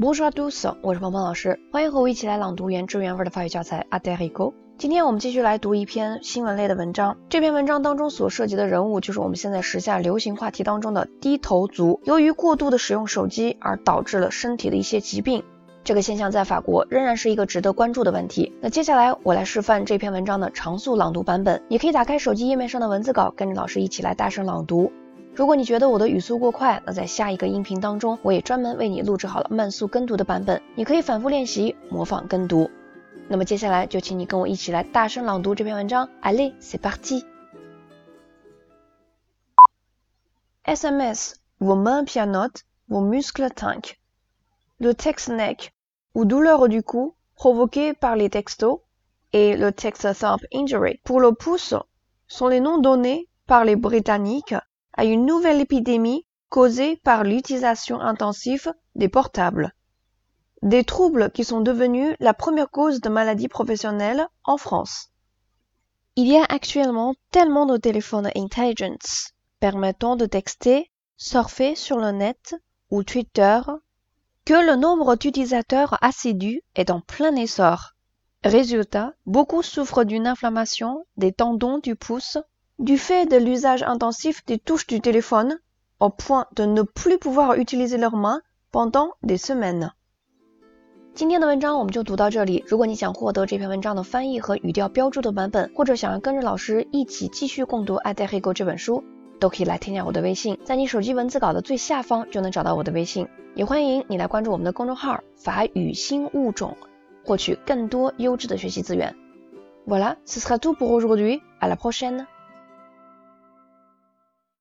Bonjour à tous，我是鹏鹏老师，欢迎和我一起来朗读原汁原味的法语教材《a d e r i g o 今天我们继续来读一篇新闻类的文章。这篇文章当中所涉及的人物就是我们现在时下流行话题当中的低头族。由于过度的使用手机而导致了身体的一些疾病，这个现象在法国仍然是一个值得关注的问题。那接下来我来示范这篇文章的常速朗读版本，你可以打开手机页面上的文字稿，跟着老师一起来大声朗读。如果你觉得我的语速过快，那在下一个音频当中，我也专门为你录制好了慢速跟读的版本，你可以反复练习模仿跟读。那么接下来就请你跟我一起来大声朗读这篇文章。Allez, c'est parti. SMS, vos mains pianotent, vos muscles tinquent. Le texte neck ou douleur du cou provoquée par les textos et le text thump injury pour le pouce sont les noms donnés par les Britanniques à une nouvelle épidémie causée par l'utilisation intensive des portables. Des troubles qui sont devenus la première cause de maladie professionnelle en France. Il y a actuellement tellement de téléphones intelligents permettant de texter, surfer sur le net ou Twitter que le nombre d'utilisateurs assidus est en plein essor. Résultat, beaucoup souffrent d'une inflammation des tendons du pouce du fait de l'usage intensif des touches du téléphone au point de ne plus pouvoir utiliser leurs mains pendant des semaines. 今天的文章我们就读到这里。如果你想获得这篇文章的翻译和语调标注的版本，或者想要跟着老师一起继续共读《爱在黑沟》这本书，都可以来添加我的微信，在你手机文字稿的最下方就能找到我的微信。也欢迎你来关注我们的公众号“法语新物种”，获取更多优质的学习资源。Voilà, ce sera tout pour aujourd'hui. À la prochaine.